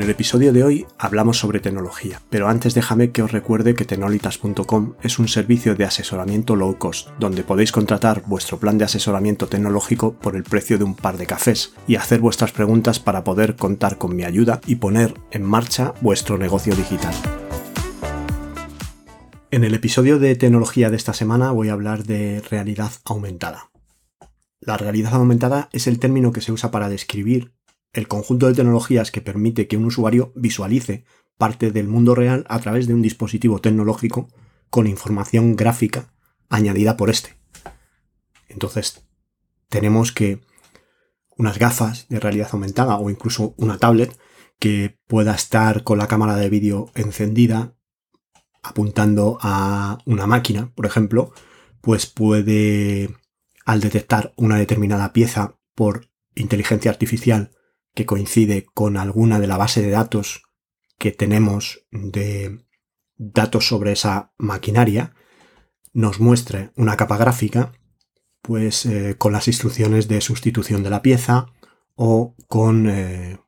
En el episodio de hoy hablamos sobre tecnología, pero antes déjame que os recuerde que tenolitas.com es un servicio de asesoramiento low cost, donde podéis contratar vuestro plan de asesoramiento tecnológico por el precio de un par de cafés y hacer vuestras preguntas para poder contar con mi ayuda y poner en marcha vuestro negocio digital. En el episodio de tecnología de esta semana voy a hablar de realidad aumentada. La realidad aumentada es el término que se usa para describir el conjunto de tecnologías que permite que un usuario visualice parte del mundo real a través de un dispositivo tecnológico con información gráfica añadida por este. Entonces, tenemos que unas gafas de realidad aumentada o incluso una tablet que pueda estar con la cámara de vídeo encendida apuntando a una máquina, por ejemplo, pues puede, al detectar una determinada pieza por inteligencia artificial, que coincide con alguna de la base de datos que tenemos de datos sobre esa maquinaria, nos muestre una capa gráfica, pues eh, con las instrucciones de sustitución de la pieza o con eh,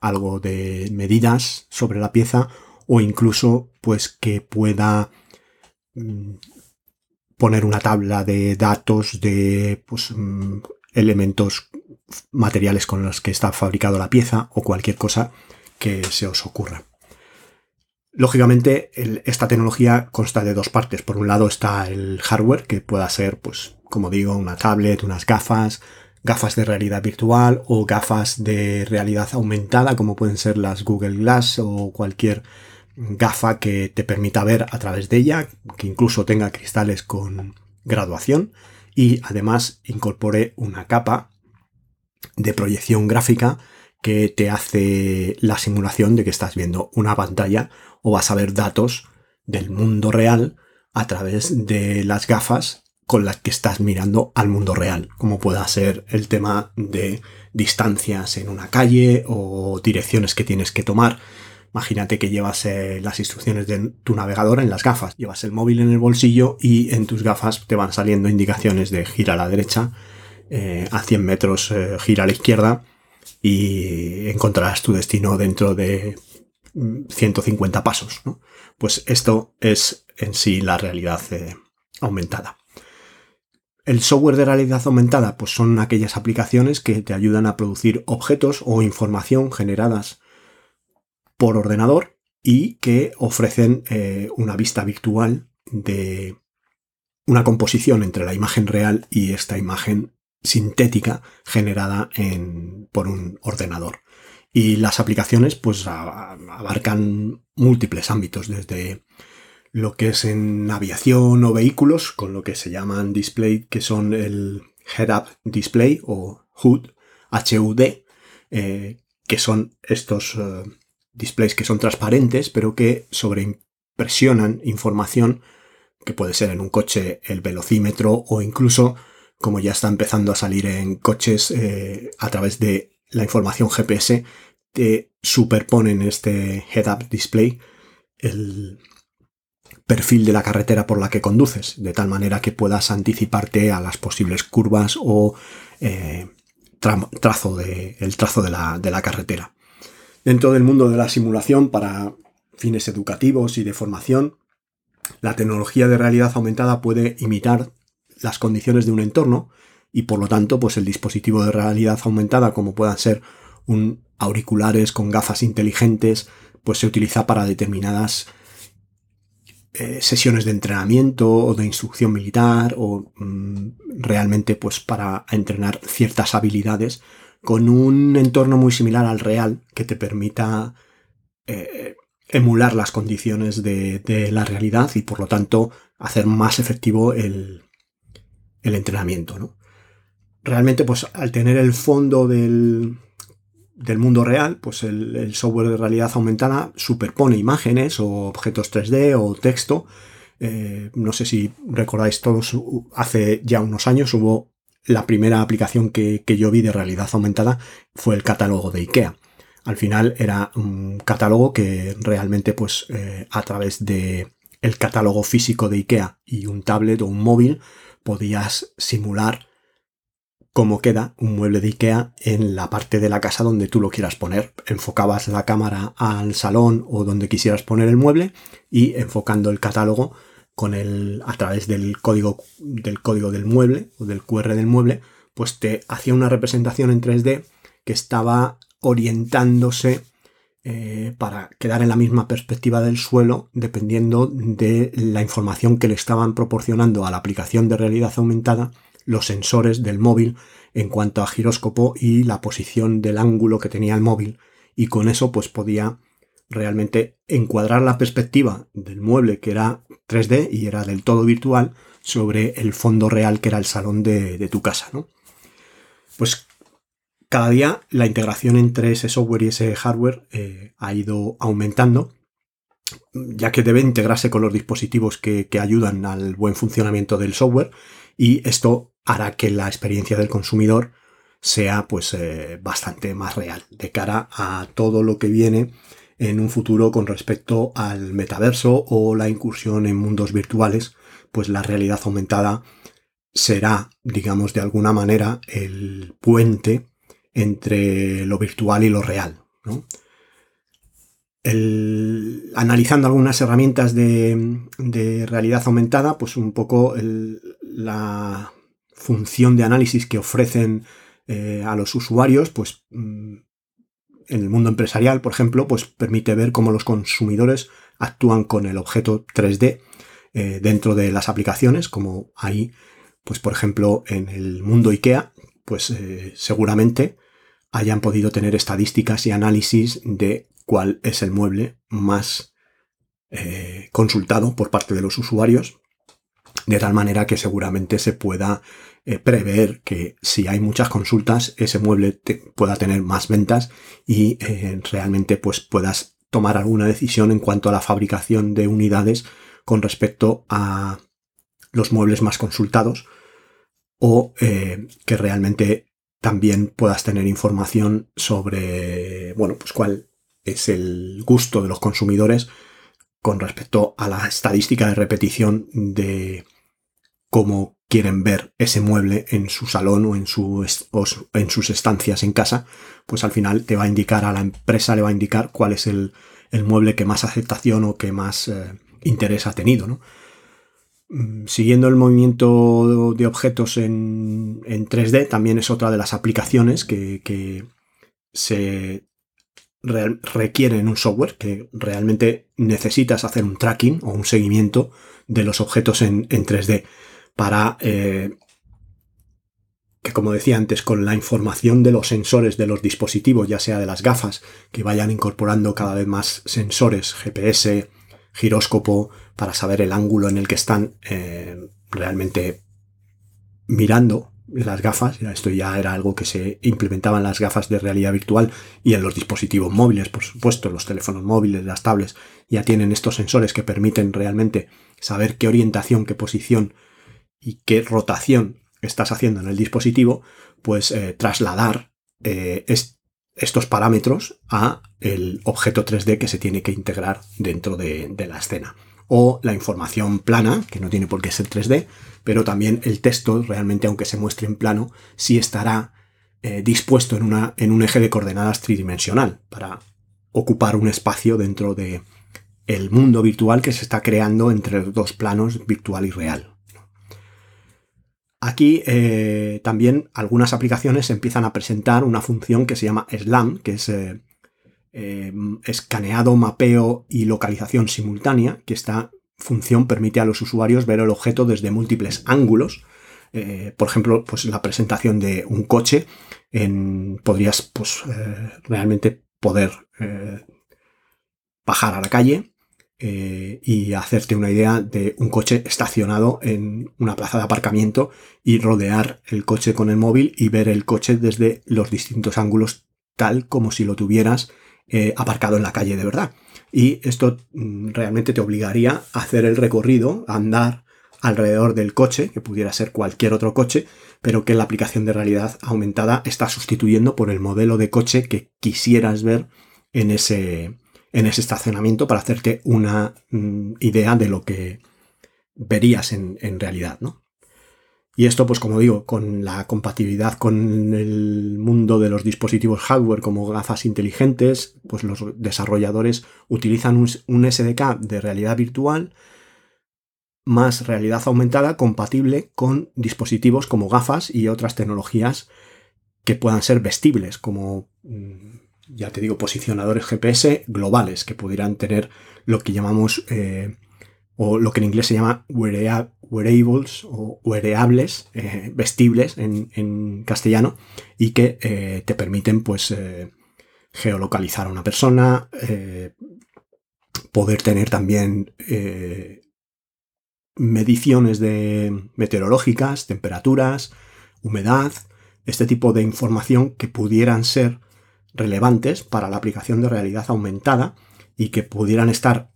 algo de medidas sobre la pieza o incluso pues que pueda mm, poner una tabla de datos de pues, mm, elementos materiales con los que está fabricado la pieza o cualquier cosa que se os ocurra. Lógicamente, esta tecnología consta de dos partes. Por un lado está el hardware, que pueda ser, pues, como digo, una tablet, unas gafas, gafas de realidad virtual o gafas de realidad aumentada, como pueden ser las Google Glass o cualquier gafa que te permita ver a través de ella, que incluso tenga cristales con graduación y además incorpore una capa de proyección gráfica que te hace la simulación de que estás viendo una pantalla o vas a ver datos del mundo real a través de las gafas con las que estás mirando al mundo real, como pueda ser el tema de distancias en una calle o direcciones que tienes que tomar. Imagínate que llevas eh, las instrucciones de tu navegador en las gafas, llevas el móvil en el bolsillo y en tus gafas te van saliendo indicaciones de gira a la derecha, eh, a 100 metros eh, gira a la izquierda y encontrarás tu destino dentro de 150 mm, pasos. Pues esto es en sí la realidad eh, aumentada. El software de realidad aumentada pues son aquellas aplicaciones que te ayudan a producir objetos o información generadas por ordenador y que ofrecen una vista virtual de una composición entre la imagen real y esta imagen sintética generada por un ordenador. Y las aplicaciones pues abarcan múltiples ámbitos, desde lo que es en aviación o vehículos, con lo que se llaman display, que son el head-up display o HUD, HUD, eh, que son estos eh, displays que son transparentes, pero que sobreimpresionan información que puede ser en un coche el velocímetro o incluso como ya está empezando a salir en coches eh, a través de la información GPS, te superponen este head-up display el perfil de la carretera por la que conduces, de tal manera que puedas anticiparte a las posibles curvas o eh, trazo de, el trazo la, de la carretera. Dentro del mundo de la simulación para fines educativos y de formación, la tecnología de realidad aumentada puede imitar las condiciones de un entorno y por lo tanto pues el dispositivo de realidad aumentada como puedan ser un auriculares con gafas inteligentes pues se utiliza para determinadas eh, sesiones de entrenamiento o de instrucción militar o mm, realmente pues para entrenar ciertas habilidades con un entorno muy similar al real que te permita eh, emular las condiciones de, de, la realidad y por lo tanto hacer más efectivo el, el entrenamiento, ¿no? Realmente, pues al tener el fondo del, del mundo real, pues el, software de realidad aumentada superpone imágenes o objetos 3D o texto. Eh, no sé si recordáis todos, hace ya unos años hubo la primera aplicación que, yo vi de realidad aumentada fue el catálogo de IKEA. Al final era un catálogo que realmente pues eh, a través de el catálogo físico de IKEA y un tablet o un móvil podías simular cómo queda un mueble de IKEA en la parte de la casa donde tú lo quieras poner. Enfocabas la cámara al salón o donde quisieras poner el mueble y enfocando el catálogo con el a través del código del código del mueble o del QR del mueble, pues te hacía una representación en 3D que estaba orientándose eh, para quedar en la misma perspectiva del suelo dependiendo de la información que le estaban proporcionando a la aplicación de realidad aumentada los sensores del móvil en cuanto a giróscopo y la posición del ángulo que tenía el móvil y con eso pues podía realmente encuadrar la perspectiva del mueble que era 3D y era del todo virtual sobre el fondo real que era el salón de, tu casa, ¿no? Pues cada día la integración entre ese software y ese hardware eh, ha ido aumentando, ya que debe integrarse con los dispositivos que, ayudan al buen funcionamiento del software y esto hará que la experiencia del consumidor sea pues eh, bastante más real de cara a todo lo que viene en un futuro con respecto al metaverso o la incursión en mundos virtuales, pues la realidad aumentada será, digamos, de alguna manera el puente entre lo virtual y lo real. analizando algunas herramientas de, realidad aumentada, pues un poco la función de análisis que ofrecen eh, a los usuarios, pues mm, en el mundo empresarial, por ejemplo, pues permite ver cómo los consumidores actúan con el objeto 3D eh, dentro de las aplicaciones, como ahí, pues por ejemplo, en el mundo IKEA, pues eh, seguramente hayan podido tener estadísticas y análisis de cuál es el mueble más eh, consultado por parte de los usuarios, de tal manera que seguramente se pueda eh, prever que si hay muchas consultas, ese mueble pueda tener más ventas y eh, realmente pues puedas tomar alguna decisión en cuanto a la fabricación de unidades con respecto a los muebles más consultados o que realmente también puedas tener información sobre, bueno, pues cuál es el gusto de los consumidores con respecto a la estadística de repetición de cómo quieren ver ese mueble en su salón o en, su en sus estancias en casa, pues al final te va a indicar a la empresa, le va a indicar cuál es el, mueble que más aceptación o que más eh, interés ha tenido. Mm, siguiendo el movimiento de objetos en, 3D, también es otra de las aplicaciones que, se requieren un software que realmente necesitas hacer un tracking o un seguimiento de los objetos en, en 3D para eh, que, como decía antes, con la información de los sensores de los dispositivos, ya sea de las gafas, que vayan incorporando cada vez más sensores, GPS, giróscopo, para saber el ángulo en el que están eh, realmente mirando las gafas. Esto ya era algo que se implementaba en las gafas de realidad virtual y en los dispositivos móviles, por supuesto, los teléfonos móviles, las tablets, ya tienen estos sensores que permiten realmente saber qué orientación, qué posición y qué rotación estás haciendo en el dispositivo, pues eh, trasladar eh, estos parámetros a el objeto 3D que se tiene que integrar dentro de, la escena. O la información plana, que no tiene por qué ser 3D, pero también el texto, realmente aunque se muestre en plano, sí estará eh, dispuesto en, una, en un eje de coordenadas tridimensional para ocupar un espacio dentro de el mundo virtual que se está creando entre dos planos virtual y real. Aquí eh, también algunas aplicaciones empiezan a presentar una función que se llama SLAM, que es eh, eh, escaneado, mapeo y localización simultánea, que esta función permite a los usuarios ver el objeto desde múltiples ángulos. por ejemplo, pues la presentación de un coche, podrías pues, realmente poder bajar a la calle, eh, y hacerte una idea de un coche estacionado en una plaza de aparcamiento y rodear el coche con el móvil y ver el coche desde los distintos ángulos tal como si lo tuvieras eh, aparcado en la calle de verdad. Y esto mm, realmente te obligaría a hacer el recorrido, a andar alrededor del coche, que pudiera ser cualquier otro coche, pero que la aplicación de realidad aumentada está sustituyendo por el modelo de coche que quisieras ver en ese, en ese estacionamiento para hacerte una mm, idea de lo que verías en, en realidad, ¿no? Y esto, pues como digo, con la compatibilidad con el mundo de los dispositivos hardware como gafas inteligentes, pues los desarrolladores utilizan un, SDK de realidad virtual más realidad aumentada compatible con dispositivos como gafas y otras tecnologías que puedan ser vestibles, como, mm, ya te digo, posicionadores GPS globales, que pudieran tener lo que llamamos eh, o lo que en inglés se llama wearables o wearables, eh, vestibles en, castellano, y que eh, te permiten pues eh, geolocalizar a una persona, poder tener también mediciones de meteorológicas, temperaturas, humedad, este tipo de información que pudieran ser relevantes para la aplicación de realidad aumentada y que pudieran estar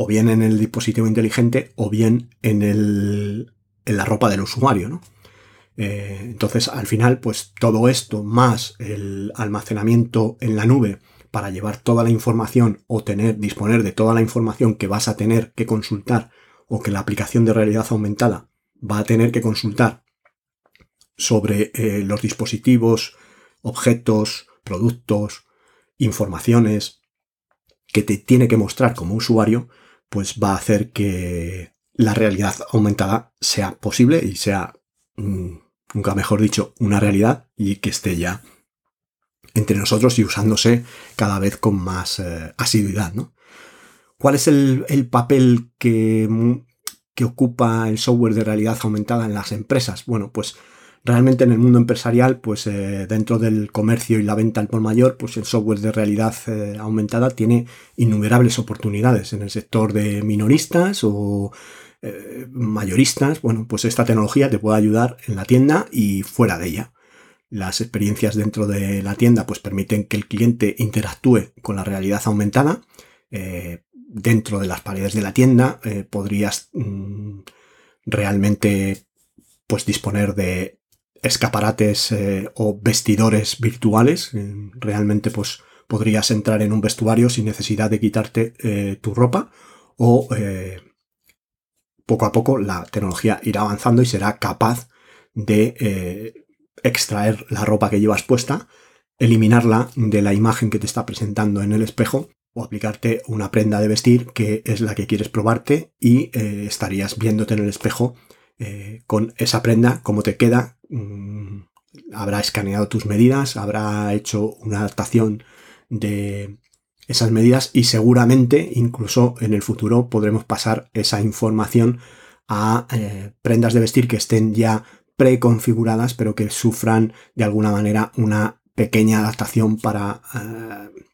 o bien en el dispositivo inteligente o bien en, el, en la ropa del usuario. ¿no? Eh, entonces, al final, pues todo esto más el almacenamiento en la nube para llevar toda la información o tener, disponer de toda la información que vas a tener que consultar o que la aplicación de realidad aumentada va a tener que consultar sobre eh, los dispositivos, objetos, productos, informaciones que te tiene que mostrar como usuario, pues va a hacer que la realidad aumentada sea posible y sea, mm, nunca mejor dicho, una realidad y que esté ya entre nosotros y usándose cada vez con más eh, asiduidad. ¿no? ¿Cuál es el, papel que, que ocupa el software de realidad aumentada en las empresas? Bueno, pues realmente en el mundo empresarial, pues eh, dentro del comercio y la venta al por mayor, pues el software de realidad eh, aumentada tiene innumerables oportunidades en el sector de minoristas o eh, mayoristas. Bueno, pues esta tecnología te puede ayudar en la tienda y fuera de ella. Las experiencias dentro de la tienda pues permiten que el cliente interactúe con la realidad aumentada. dentro de las paredes de la tienda podrías mm, realmente pues disponer de escaparates eh, o vestidores virtuales. Eh, realmente pues podrías entrar en un vestuario sin necesidad de quitarte eh, tu ropa o poco a poco la tecnología irá avanzando y será capaz de extraer la ropa que llevas puesta, eliminarla de la imagen que te está presentando en el espejo o aplicarte una prenda de vestir que es la que quieres probarte y estarías viéndote en el espejo con esa prenda, cómo te queda, Mm, habrá escaneado tus medidas, habrá hecho una adaptación de esas medidas y seguramente incluso en el futuro podremos pasar esa información a eh, prendas de vestir que estén ya preconfiguradas pero que sufran de alguna manera una pequeña adaptación para eh,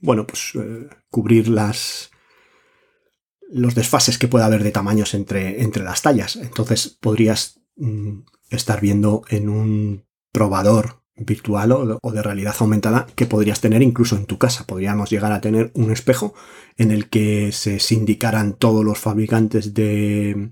bueno pues eh, cubrir las los desfases que pueda haber de tamaños entre, entre las tallas. Entonces podrías mm, estar viendo en un probador virtual o, de realidad aumentada que podrías tener incluso en tu casa. Podríamos llegar a tener un espejo en el que se sindicaran todos los fabricantes de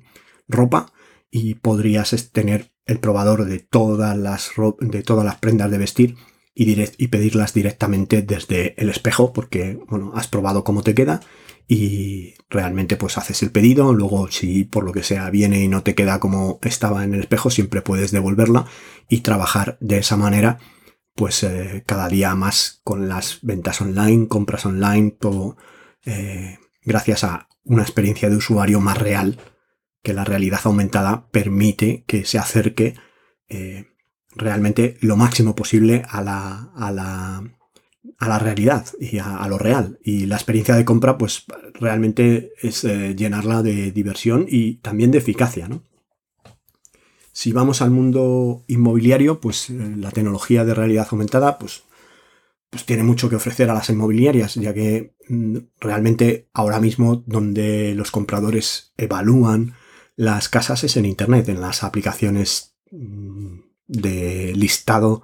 ropa y podrías tener el probador de todas las, de todas las prendas de vestir y, pedirlas directamente desde el espejo porque bueno, has probado cómo te queda y realmente pues haces el pedido, luego si por lo que sea viene y no te queda como estaba en el espejo, siempre puedes devolverla y trabajar de esa manera pues eh, cada día más con las ventas online, compras online, todo eh, gracias a una experiencia de usuario más real que la realidad aumentada permite que se acerque eh, realmente lo máximo posible a la, a la a la realidad y a, lo real. Y la experiencia de compra, pues realmente es eh, llenarla de diversión y también de eficacia, ¿no? Si vamos al mundo inmobiliario, pues eh, la tecnología de realidad aumentada, pues, pues tiene mucho que ofrecer a las inmobiliarias, ya que mm, realmente ahora mismo donde los compradores evalúan las casas es en Internet, en las aplicaciones mm, de listado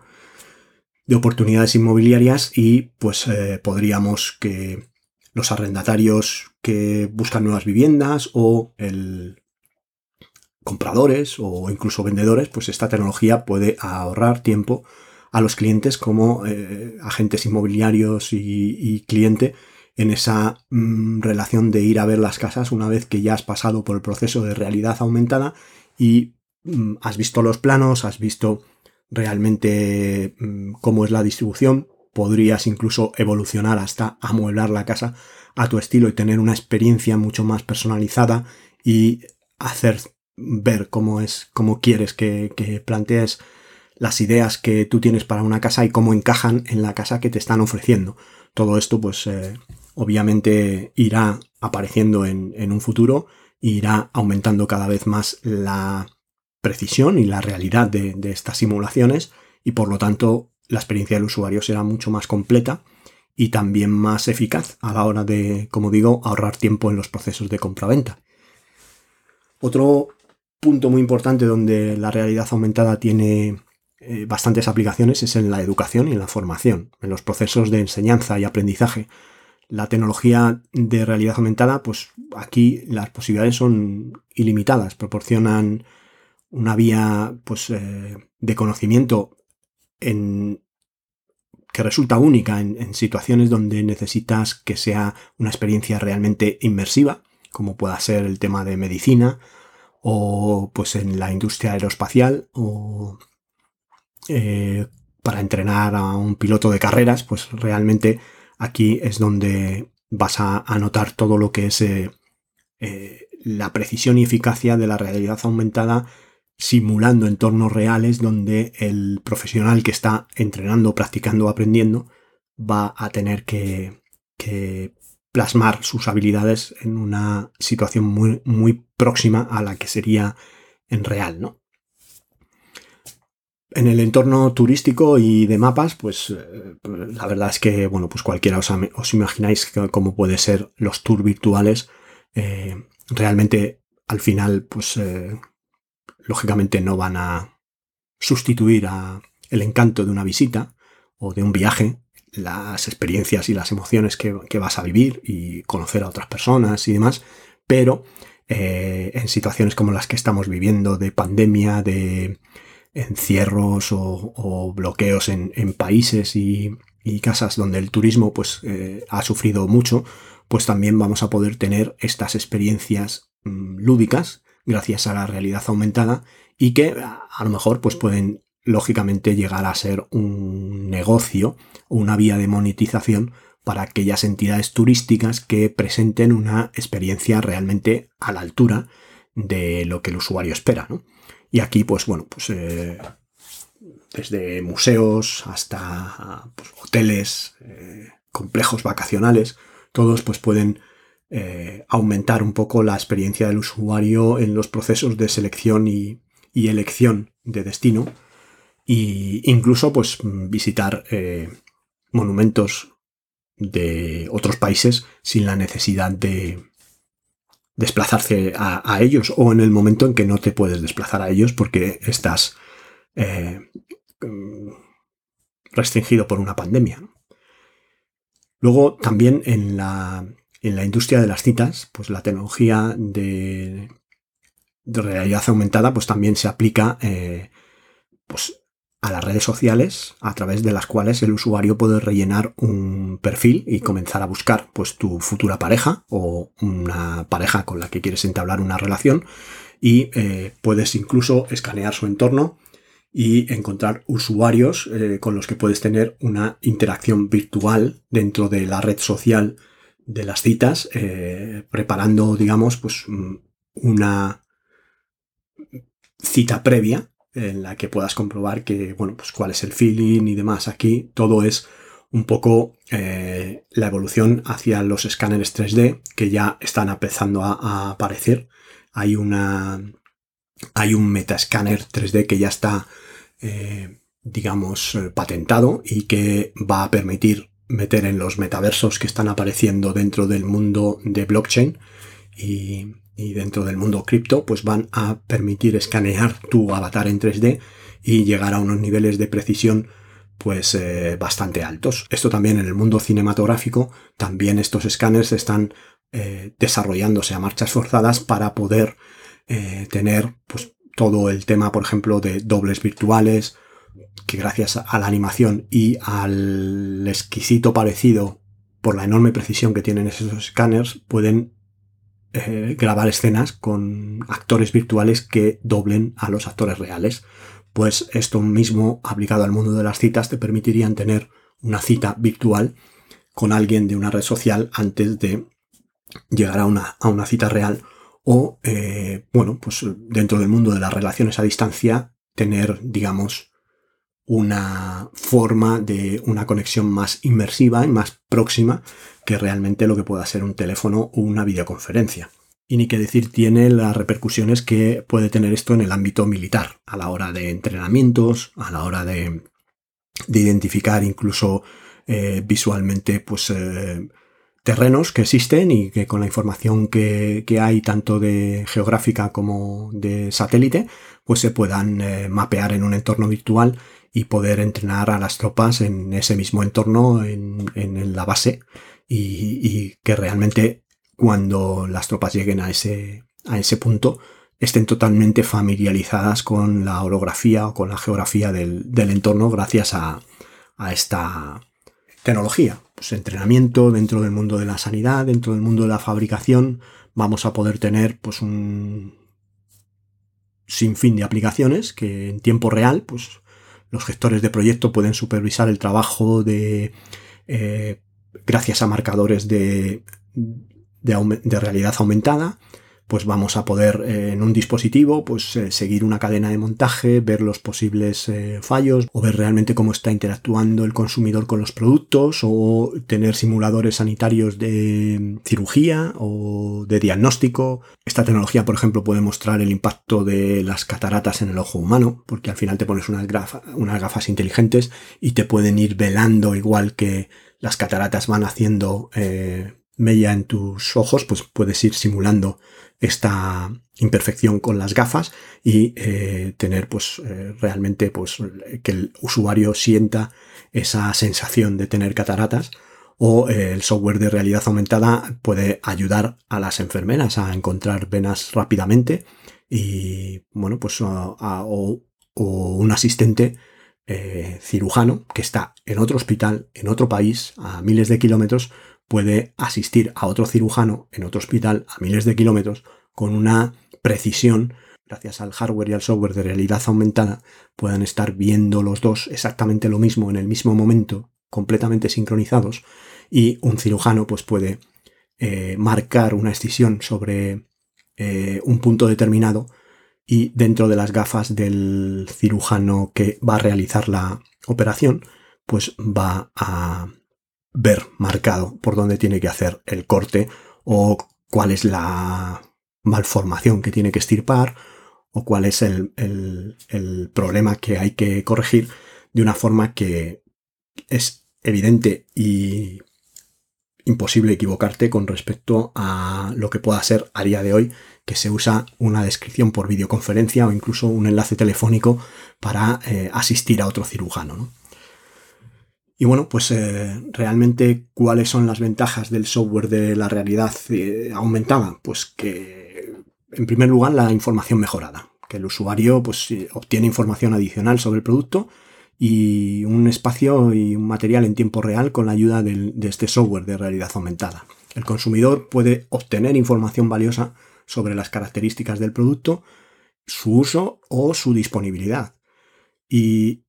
de oportunidades inmobiliarias y pues eh, podríamos que los arrendatarios que buscan nuevas viviendas o el, compradores o incluso vendedores, pues esta tecnología puede ahorrar tiempo a los clientes como eh, agentes inmobiliarios y, cliente en esa mm, relación de ir a ver las casas una vez que ya has pasado por el proceso de realidad aumentada y has visto los planos, has visto realmente mm, cómo es la distribución, podrías incluso evolucionar hasta amueblar la casa a tu estilo y tener una experiencia mucho más personalizada y hacer ver cómo es, cómo quieres que, plantees las ideas que tú tienes para una casa y cómo encajan en la casa que te están ofreciendo. Todo esto, pues, eh, obviamente irá apareciendo en, un futuro e irá aumentando cada vez más la precisión y la realidad de, estas simulaciones y por lo tanto la experiencia del usuario será mucho más completa y también más eficaz a la hora de, como digo, ahorrar tiempo en los procesos de compra-venta. Otro punto muy importante donde la realidad aumentada tiene eh, bastantes aplicaciones es en la educación y en la formación, en los procesos de enseñanza y aprendizaje. La tecnología de realidad aumentada, pues aquí las posibilidades son ilimitadas, proporcionan una vía pues, eh, de conocimiento en, que resulta única en, situaciones donde necesitas que sea una experiencia realmente inmersiva, como pueda ser el tema de medicina o pues en la industria aeroespacial o eh, para entrenar a un piloto de carreras, pues realmente aquí es donde vas a, notar todo lo que es eh, la precisión y eficacia de la realidad aumentada simulando entornos reales donde el profesional que está entrenando, practicando, aprendiendo va a tener que, plasmar sus habilidades en una situación muy, muy próxima a la que sería en real, ¿no? En el entorno turístico y de mapas, pues eh, la verdad es que, bueno, pues cualquiera os, imagináis cómo puede ser los tours virtuales. Eh, realmente, al final, pues eh, lógicamente no van a sustituir a el encanto de una visita o de un viaje, las experiencias y las emociones que, vas a vivir y conocer a otras personas y demás, pero eh, en situaciones como las que estamos viviendo de pandemia, de encierros o, bloqueos en, países y, casas donde el turismo pues, eh, ha sufrido mucho, pues también vamos a poder tener estas experiencias mm, lúdicas gracias a la realidad aumentada y que a lo mejor pues pueden lógicamente llegar a ser un negocio o una vía de monetización para aquellas entidades turísticas que presenten una experiencia realmente a la altura de lo que el usuario espera. Y aquí, pues bueno, pues eh, desde museos hasta pues, hoteles, eh, complejos vacacionales, todos pues pueden eh, aumentar un poco la experiencia del usuario en los procesos de selección y, elección de destino e incluso pues visitar eh, monumentos de otros países sin la necesidad de desplazarse a, ellos o en el momento en que no te puedes desplazar a ellos porque estás eh, restringido por una pandemia. Luego también en la, en la industria de las citas, pues la tecnología de, realidad aumentada pues también se aplica eh, pues a las redes sociales a través de las cuales el usuario puede rellenar un perfil y comenzar a buscar pues tu futura pareja o una pareja con la que quieres entablar una relación y eh, puedes incluso escanear su entorno y encontrar usuarios eh, con los que puedes tener una interacción virtual dentro de la red social de las citas, eh, preparando, digamos, pues una cita previa en la que puedas comprobar que, bueno, pues cuál es el feeling y demás. Aquí todo es un poco eh, la evolución hacia los escáneres 3D que ya están empezando a, aparecer. Hay una. Hay un metascáner 3D que ya está, eh, digamos, patentado y que va a permitir meter en los metaversos que están apareciendo dentro del mundo de blockchain y, dentro del mundo cripto, pues van a permitir escanear tu avatar en 3D y llegar a unos niveles de precisión pues eh, bastante altos. Esto también en el mundo cinematográfico, también estos escáneres están eh, desarrollándose a marchas forzadas para poder eh, tener pues, todo el tema, por ejemplo, de dobles virtuales, que gracias a la animación y al exquisito parecido por la enorme precisión que tienen esos escáneres, pueden eh, grabar escenas con actores virtuales que doblen a los actores reales. Pues esto mismo aplicado al mundo de las citas te permitirían tener una cita virtual con alguien de una red social antes de llegar a una, a una cita real o, eh, bueno, pues dentro del mundo de las relaciones a distancia, tener, digamos, una forma de una conexión más inmersiva y más próxima que realmente lo que pueda ser un teléfono o una videoconferencia. Y ni que decir tiene las repercusiones que puede tener esto en el ámbito militar, a la hora de entrenamientos, a la hora de, identificar incluso eh, visualmente pues, eh, terrenos que existen y que con la información que, hay tanto de geográfica como de satélite, pues se puedan eh, mapear en un entorno virtual y poder entrenar a las tropas en ese mismo entorno, en, la base, y, que realmente cuando las tropas lleguen a ese, a ese punto estén totalmente familiarizadas con la orografía o con la geografía del, entorno gracias a, a esta tecnología. Pues entrenamiento dentro del mundo de la sanidad, dentro del mundo de la fabricación, vamos a poder tener pues un sinfín de aplicaciones que en tiempo real, pues los gestores de proyecto pueden supervisar el trabajo de eh, gracias a marcadores de, de, realidad aumentada, pues vamos a poder eh, en un dispositivo pues eh, seguir una cadena de montaje, ver los posibles fallos o ver realmente cómo está interactuando el consumidor con los productos o tener simuladores sanitarios de cirugía o de diagnóstico. Esta tecnología, por ejemplo, puede mostrar el impacto de las cataratas en el ojo humano, porque al final te pones unas, unas gafas inteligentes y te pueden ir velando igual que las cataratas van haciendo eh, mella en tus ojos, pues puedes ir simulando esta imperfección con las gafas y eh, tener pues eh, realmente pues que el usuario sienta esa sensación de tener cataratas o el software de realidad aumentada puede ayudar a las enfermeras a encontrar venas rápidamente y bueno pues o, un asistente eh, cirujano que está en otro hospital en otro país a miles de kilómetros puede asistir a otro cirujano en otro hospital a miles de kilómetros con una precisión, gracias al hardware y al software de realidad aumentada, puedan estar viendo los dos exactamente lo mismo en el mismo momento, completamente sincronizados, y un cirujano pues puede eh, marcar una excisión sobre eh, un punto determinado y dentro de las gafas del cirujano que va a realizar la operación, pues va a ver marcado por dónde tiene que hacer el corte o cuál es la malformación que tiene que estirpar o cuál es el, problema que hay que corregir de una forma que es evidente y imposible equivocarte con respecto a lo que pueda ser a día de hoy que se usa una descripción por videoconferencia o incluso un enlace telefónico para eh, asistir a otro cirujano. Y bueno, pues eh, realmente cuáles son las ventajas del software de la realidad eh, aumentada? Pues que en primer lugar la información mejorada, que el usuario pues obtiene información adicional sobre el producto y un espacio y un material en tiempo real con la ayuda de este software de realidad aumentada. El consumidor puede obtener información valiosa sobre las características del producto, su uso o su disponibilidad. Y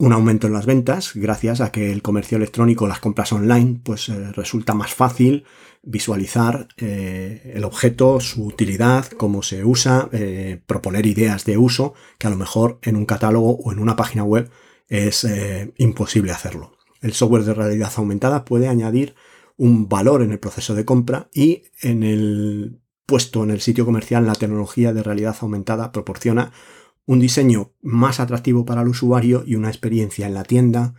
un aumento en las ventas gracias a que el comercio electrónico, las compras online, pues eh, resulta más fácil visualizar eh, el objeto, su utilidad, cómo se usa, eh, proponer ideas de uso que a lo mejor en un catálogo o en una página web es imposible hacerlo. El software de realidad aumentada puede añadir un valor en el proceso de compra y en el puesto en el sitio comercial la tecnología de realidad aumentada proporciona un diseño más atractivo para el usuario y una experiencia en la tienda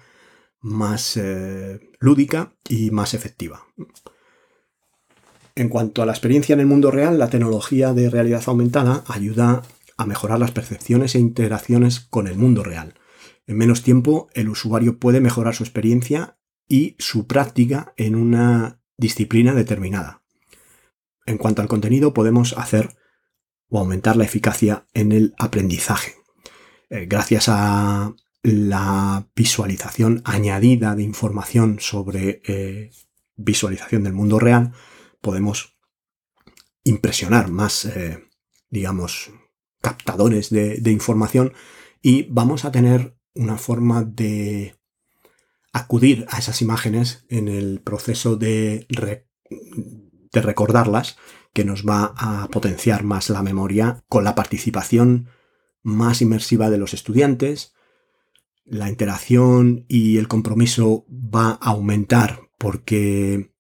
más eh, lúdica y más efectiva. En cuanto a la experiencia en el mundo real, la tecnología de realidad aumentada ayuda a mejorar las percepciones e interacciones con el mundo real. En menos tiempo, el usuario puede mejorar su experiencia y su práctica en una disciplina determinada. En cuanto al contenido, podemos hacer o aumentar la eficacia en el aprendizaje. Eh, gracias a la visualización añadida de información sobre eh, visualización del mundo real, podemos impresionar más, eh, digamos, captadores de, información y vamos a tener una forma de acudir a esas imágenes en el proceso de, de recordarlas que nos va a potenciar más la memoria con la participación más inmersiva de los estudiantes. La interacción y el compromiso va a aumentar porque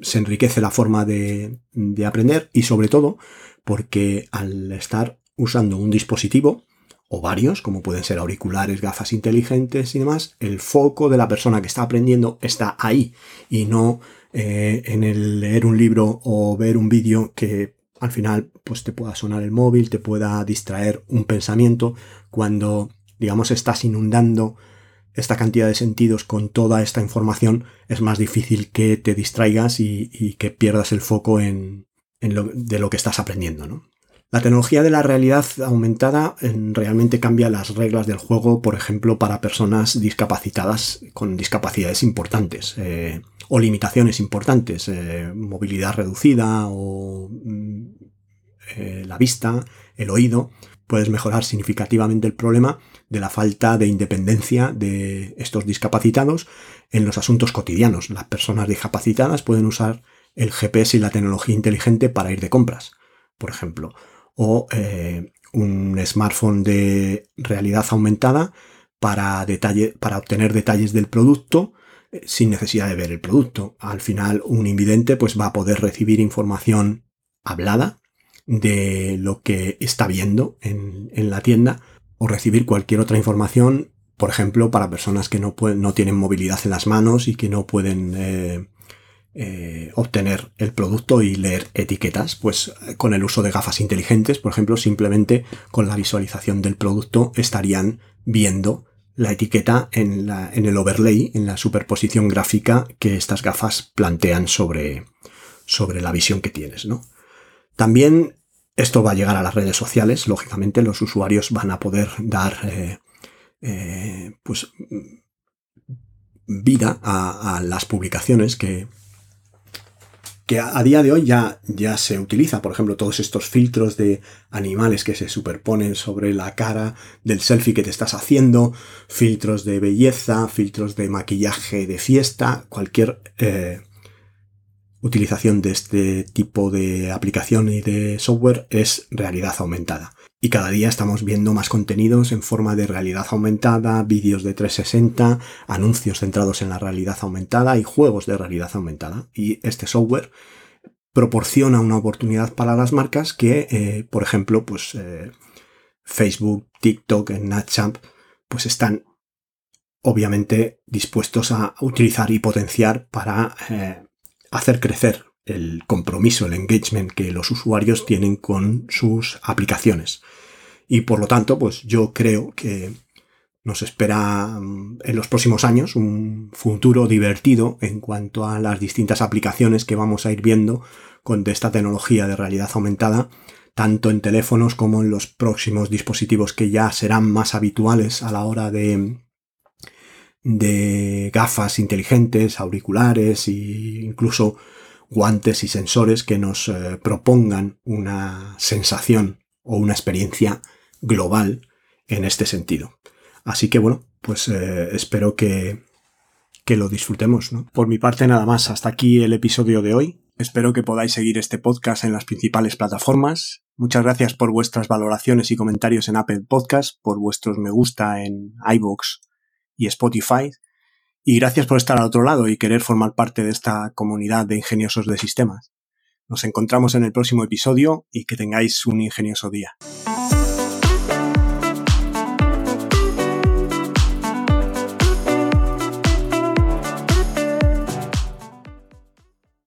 se enriquece la forma de, aprender y sobre todo porque al estar usando un dispositivo o varios, como pueden ser auriculares, gafas inteligentes y demás, el foco de la persona que está aprendiendo está ahí y no eh, en el leer un libro o ver un vídeo que al final pues te pueda sonar el móvil, te pueda distraer un pensamiento cuando digamos estás inundando esta cantidad de sentidos con toda esta información es más difícil que te distraigas y, que pierdas el foco en, de lo que estás aprendiendo. ¿no? La tecnología de la realidad aumentada realmente cambia las reglas del juego, por ejemplo, para personas discapacitadas con discapacidades importantes eh, o limitaciones importantes, eh, movilidad reducida o mm, eh, la vista, el oído. Puedes mejorar significativamente el problema de la falta de independencia de estos discapacitados en los asuntos cotidianos. Las personas discapacitadas pueden usar el GPS y la tecnología inteligente para ir de compras, por ejemplo o eh, un smartphone de realidad aumentada para, obtener detalles del producto eh, sin necesidad de ver el producto. Al final, un invidente pues, va a poder recibir información hablada de lo que está viendo en, la tienda o recibir cualquier otra información, por ejemplo, para personas que no tienen movilidad en las manos y que no pueden eh, eh, obtener el producto y leer etiquetas, pues con el uso de gafas inteligentes, por ejemplo, simplemente con la visualización del producto estarían viendo la etiqueta en, la, en el overlay, en la superposición gráfica que estas gafas plantean sobre, sobre la visión que tienes. También esto va a llegar a las redes sociales, lógicamente los usuarios van a poder dar eh, eh, pues vida a, las publicaciones que, que a, día de hoy ya, ya se utiliza. Por ejemplo, todos estos filtros de animales que se superponen sobre la cara del selfie que te estás haciendo, filtros de belleza, filtros de maquillaje de fiesta, cualquier eh, utilización de este tipo de aplicación y de software es realidad aumentada. Y cada día estamos viendo más contenidos en forma de realidad aumentada, vídeos de 360, anuncios centrados en la realidad aumentada y juegos de realidad aumentada. Y este software proporciona una oportunidad para las marcas que, eh, por ejemplo, pues eh, Facebook, TikTok, Snapchat, pues están obviamente dispuestos a utilizar y potenciar para eh, hacer crecer el compromiso, el engagement que los usuarios tienen con sus aplicaciones. Y por lo tanto, pues yo creo que nos espera mm, en los próximos años un futuro divertido en cuanto a las distintas aplicaciones que vamos a ir viendo con esta tecnología de realidad aumentada, tanto en teléfonos como en los próximos dispositivos que ya serán más habituales a la hora de, de gafas inteligentes, auriculares e incluso guantes y sensores que nos eh, propongan una sensación o una experiencia global en este sentido. Así que bueno, pues eh, espero que, que lo disfrutemos. Por mi parte nada más, hasta aquí el episodio de hoy. Espero que podáis seguir este podcast en las principales plataformas. Muchas gracias por vuestras valoraciones y comentarios en Apple Podcast, por vuestros me gusta en iVoox y Spotify y gracias por estar al otro lado y querer formar parte de esta comunidad de ingeniosos de sistemas. Nos encontramos en el próximo episodio y que tengáis un ingenioso día.